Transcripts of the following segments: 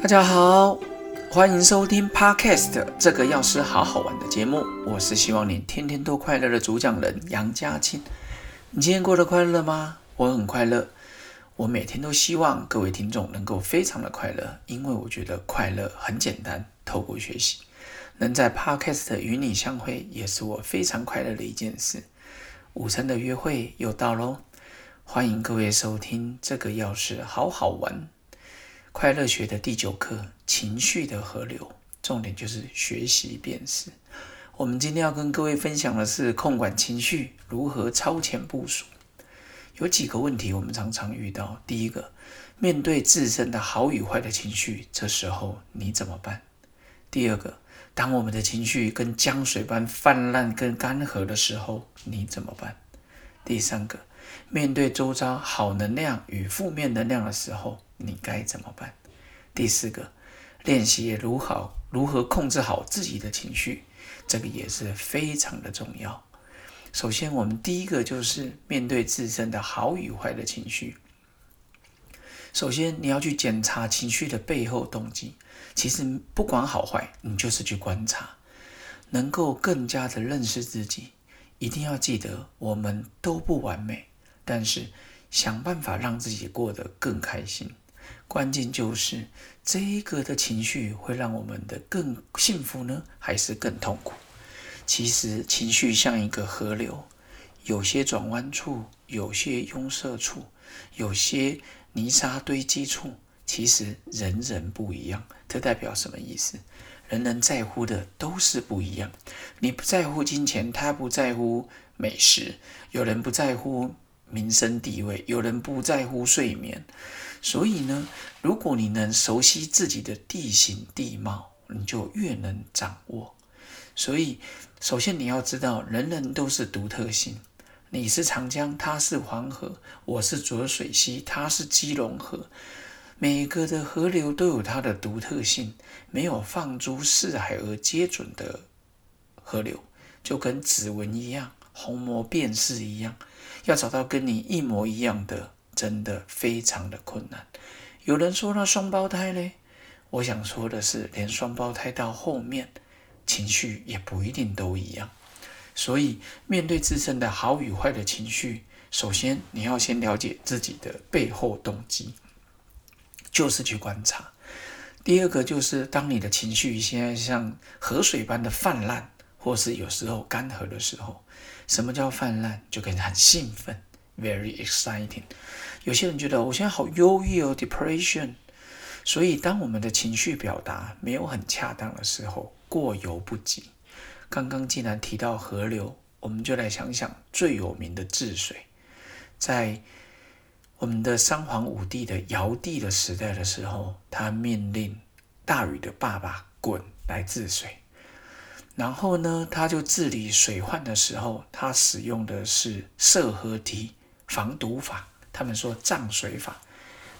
大家好，欢迎收听 Podcast 这个药师好好玩的节目。我是希望你天天都快乐的主讲人杨家庆。你今天过得快乐吗？我很快乐。我每天都希望各位听众能够非常的快乐，因为我觉得快乐很简单。透过学习，能在 Podcast 与你相会，也是我非常快乐的一件事。午餐的约会又到喽，欢迎各位收听这个药师好好玩。快乐学的第九课：情绪的河流，重点就是学习辨识。我们今天要跟各位分享的是控管情绪如何超前部署。有几个问题我们常常遇到。第一个，面对自身的好与坏的情绪，这时候你怎么办？第二个，当我们的情绪跟江水般泛滥跟干涸的时候，你怎么办？第三个，面对周遭好能量与负面能量的时候。你该怎么办？第四个，练习如何如何控制好自己的情绪，这个也是非常的重要。首先，我们第一个就是面对自身的好与坏的情绪。首先，你要去检查情绪的背后动机。其实不管好坏，你就是去观察，能够更加的认识自己。一定要记得，我们都不完美，但是想办法让自己过得更开心。关键就是这一个的情绪会让我们的更幸福呢，还是更痛苦？其实情绪像一个河流，有些转弯处，有些拥塞处，有些泥沙堆积处，其实人人不一样。这代表什么意思？人人在乎的都是不一样。你不在乎金钱，他不在乎美食；有人不在乎民生地位，有人不在乎睡眠。所以呢，如果你能熟悉自己的地形地貌，你就越能掌握。所以，首先你要知道，人人都是独特性。你是长江，他是黄河；我是浊水溪，他是基隆河。每个的河流都有它的独特性，没有放诸四海而皆准的河流，就跟指纹一样，虹膜辨识一样，要找到跟你一模一样的。真的非常的困难。有人说那双胞胎嘞，我想说的是，连双胞胎到后面情绪也不一定都一样。所以面对自身的好与坏的情绪，首先你要先了解自己的背后动机，就是去观察。第二个就是当你的情绪现在像河水般的泛滥，或是有时候干涸的时候，什么叫泛滥？就感觉很兴奋。Very exciting。有些人觉得我现在好忧郁哦，depression。所以，当我们的情绪表达没有很恰当的时候，过犹不及。刚刚既然提到河流，我们就来想想最有名的治水。在我们的三皇五帝的尧帝的时代的时候，他命令大禹的爸爸鲧来治水。然后呢，他就治理水患的时候，他使用的是涉河堤。防堵法，他们说涨水法，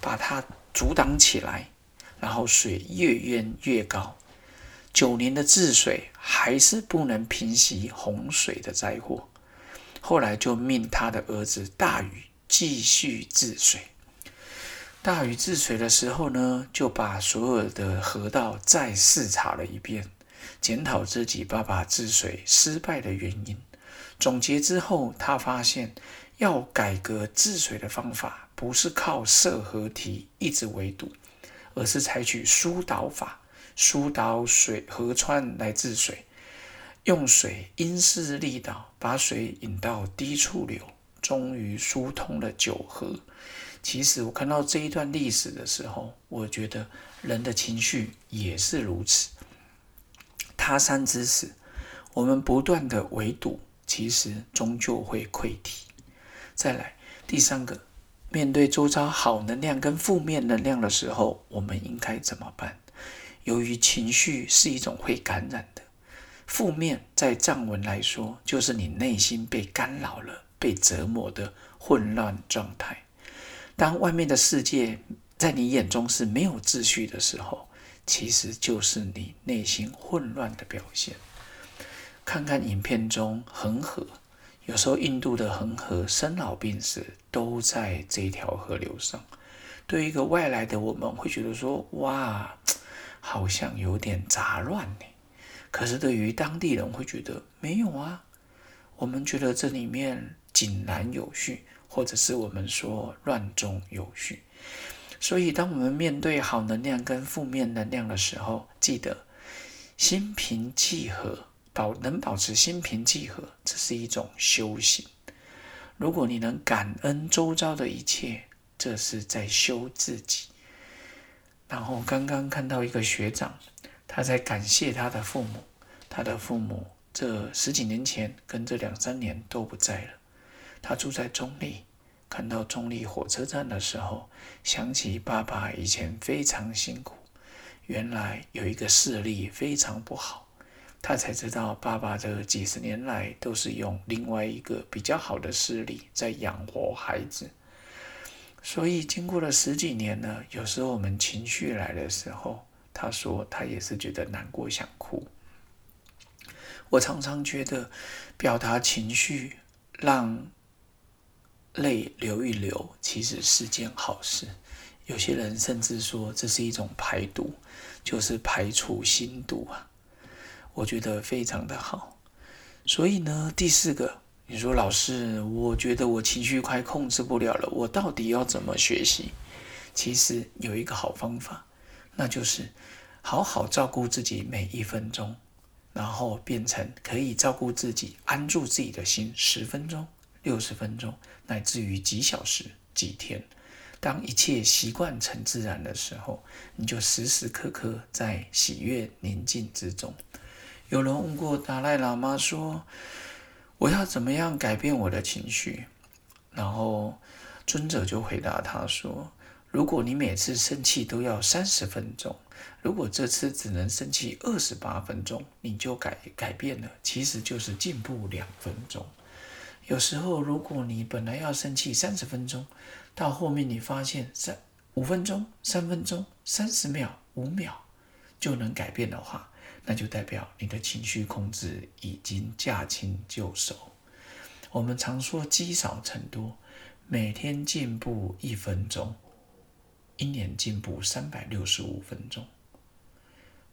把它阻挡起来，然后水越淹越高。九年的治水还是不能平息洪水的灾祸，后来就命他的儿子大禹继续治水。大禹治水的时候呢，就把所有的河道再视察了一遍，检讨自己爸爸治水失败的原因。总结之后，他发现。要改革治水的方法，不是靠设河堤一直围堵，而是采取疏导法，疏导水河川来治水，用水因势利导，把水引到低处流，终于疏通了九河。其实我看到这一段历史的时候，我觉得人的情绪也是如此。他山之石，我们不断的围堵，其实终究会溃堤。再来第三个，面对周遭好能量跟负面能量的时候，我们应该怎么办？由于情绪是一种会感染的，负面在藏文来说，就是你内心被干扰了、被折磨的混乱状态。当外面的世界在你眼中是没有秩序的时候，其实就是你内心混乱的表现。看看影片中恒河。有时候，印度的恒河生老病死都在这条河流上。对于一个外来的我们会觉得说，哇，好像有点杂乱呢。可是对于当地人会觉得没有啊，我们觉得这里面井然有序，或者是我们说乱中有序。所以，当我们面对好能量跟负面能量的时候，记得心平气和，保能保持心平气和，这是一种修行。如果你能感恩周遭的一切，这是在修自己。然后刚刚看到一个学长，他在感谢他的父母，他的父母这十几年前跟这两三年都不在了。他住在中立，看到中立火车站的时候，想起爸爸以前非常辛苦，原来有一个视力非常不好。他才知道，爸爸这几十年来都是用另外一个比较好的视力在养活孩子。所以，经过了十几年呢，有时候我们情绪来的时候，他说他也是觉得难过，想哭。我常常觉得，表达情绪，让泪流一流，其实是件好事。有些人甚至说，这是一种排毒，就是排除心毒啊。我觉得非常的好，所以呢，第四个，你说老师，我觉得我情绪快控制不了了，我到底要怎么学习？其实有一个好方法，那就是好好照顾自己每一分钟，然后变成可以照顾自己、安住自己的心十分钟、六十分钟，乃至于几小时、几天。当一切习惯成自然的时候，你就时时刻刻在喜悦宁静之中。有人问过达赖喇嘛说：“我要怎么样改变我的情绪？”然后尊者就回答他说：“如果你每次生气都要三十分钟，如果这次只能生气二十八分钟，你就改改变了，其实就是进步两分钟。有时候，如果你本来要生气三十分钟，到后面你发现三五分钟、三分钟、三十秒、五秒就能改变的话。”那就代表你的情绪控制已经驾轻就熟。我们常说积少成多，每天进步一分钟，一年进步三百六十五分钟，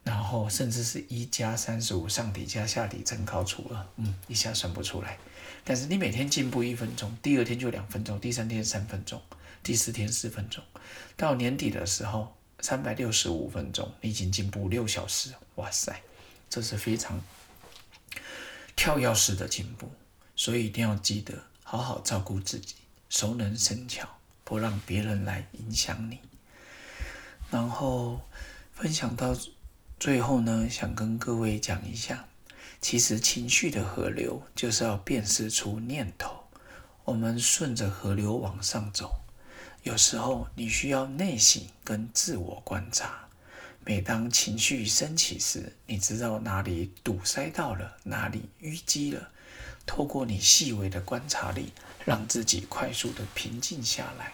然后甚至是一加三十五，上底加下底乘高除二，嗯，一下算不出来。但是你每天进步一分钟，第二天就两分钟，第三天三分钟，第四天四分钟，到年底的时候。三百六十五分钟，你已经进步六小时，哇塞，这是非常跳跃式的进步，所以一定要记得好好照顾自己，熟能生巧，不让别人来影响你。然后分享到最后呢，想跟各位讲一下，其实情绪的河流就是要辨识出念头，我们顺着河流往上走。有时候你需要内省跟自我观察。每当情绪升起时，你知道哪里堵塞到了，哪里淤积了。透过你细微的观察力，让自己快速的平静下来，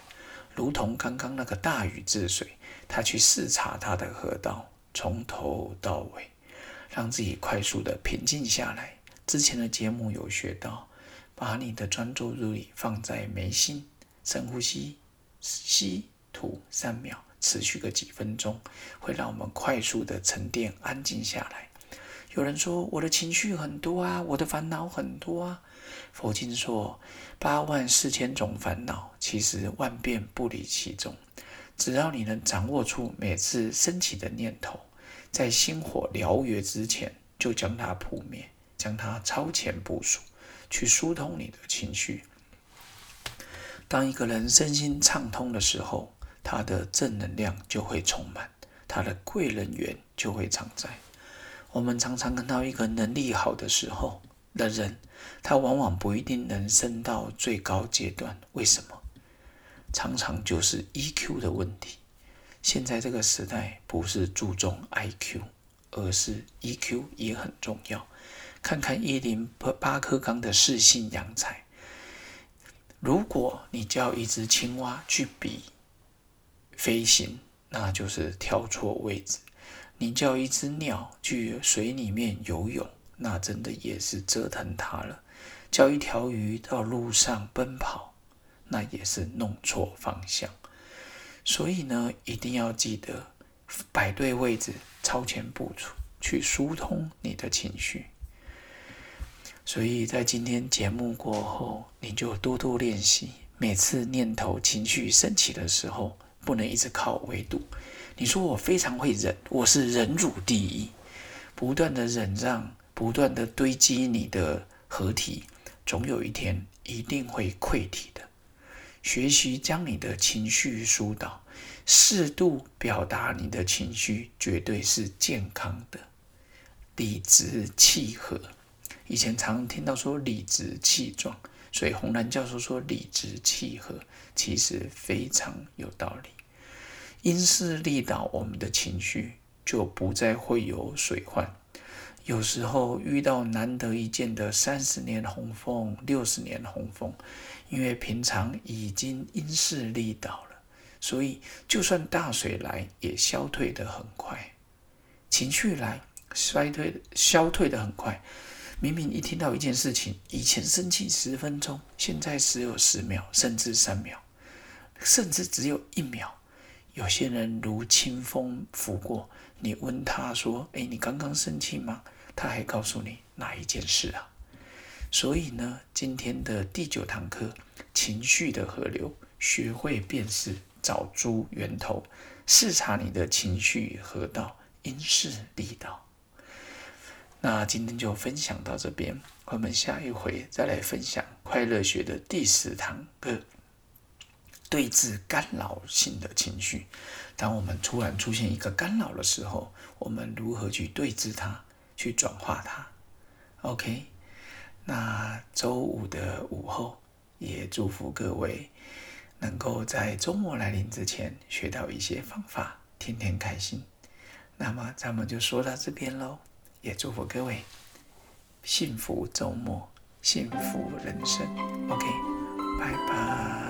如同刚刚那个大禹治水，他去视察他的河道，从头到尾，让自己快速的平静下来。之前的节目有学到，把你的专注力放在眉心，深呼吸。吸吐三秒，持续个几分钟，会让我们快速的沉淀、安静下来。有人说我的情绪很多啊，我的烦恼很多啊。佛经说八万四千种烦恼，其实万变不离其宗。只要你能掌握出每次升起的念头，在星火燎原之前就将它扑灭，将它超前部署，去疏通你的情绪。当一个人身心畅通的时候，他的正能量就会充满，他的贵人缘就会常在。我们常常看到一个能力好的时候的人，他往往不一定能升到最高阶段。为什么？常常就是 EQ 的问题。现在这个时代不是注重 IQ，而是 EQ 也很重要。看看一零八克纲的四性扬才。如果你叫一只青蛙去比飞行，那就是挑错位置；你叫一只鸟去水里面游泳，那真的也是折腾它了；叫一条鱼到路上奔跑，那也是弄错方向。所以呢，一定要记得摆对位置，超前部署，去疏通你的情绪。所以在今天节目过后，你就多多练习，每次念头、情绪升起的时候，不能一直靠围堵。你说我非常会忍，我是忍辱第一，不断的忍让，不断的堆积你的合体，总有一天一定会溃体的。学习将你的情绪疏导，适度表达你的情绪，绝对是健康的。理直气和，以前常听到说理直气壮，所以洪兰教授说理直气和，其实非常有道理。因势利导，我们的情绪就不再会有水患。有时候遇到难得一见的三十年洪峰、六十年洪峰，因为平常已经因势利导了，所以就算大水来也消退得很快。情绪来衰退，消退得很快。明明一听到一件事情，以前生气十分钟，现在只有十秒，甚至三秒，甚至只有一秒。有些人如清风拂过，你问他说：“哎，你刚刚生气吗？”他还告诉你哪一件事啊？所以呢，今天的第九堂课，情绪的河流，学会辨识，找出源头，视察你的情绪河道，因势利导。那今天就分享到这边，我们下一回再来分享快乐学的第十堂课，对治干扰性的情绪。当我们突然出现一个干扰的时候，我们如何去对治它？去转化它，OK。那周五的午后，也祝福各位能够在周末来临之前学到一些方法，天天开心。那么咱们就说到这边喽，也祝福各位幸福周末，幸福人生。OK，拜拜。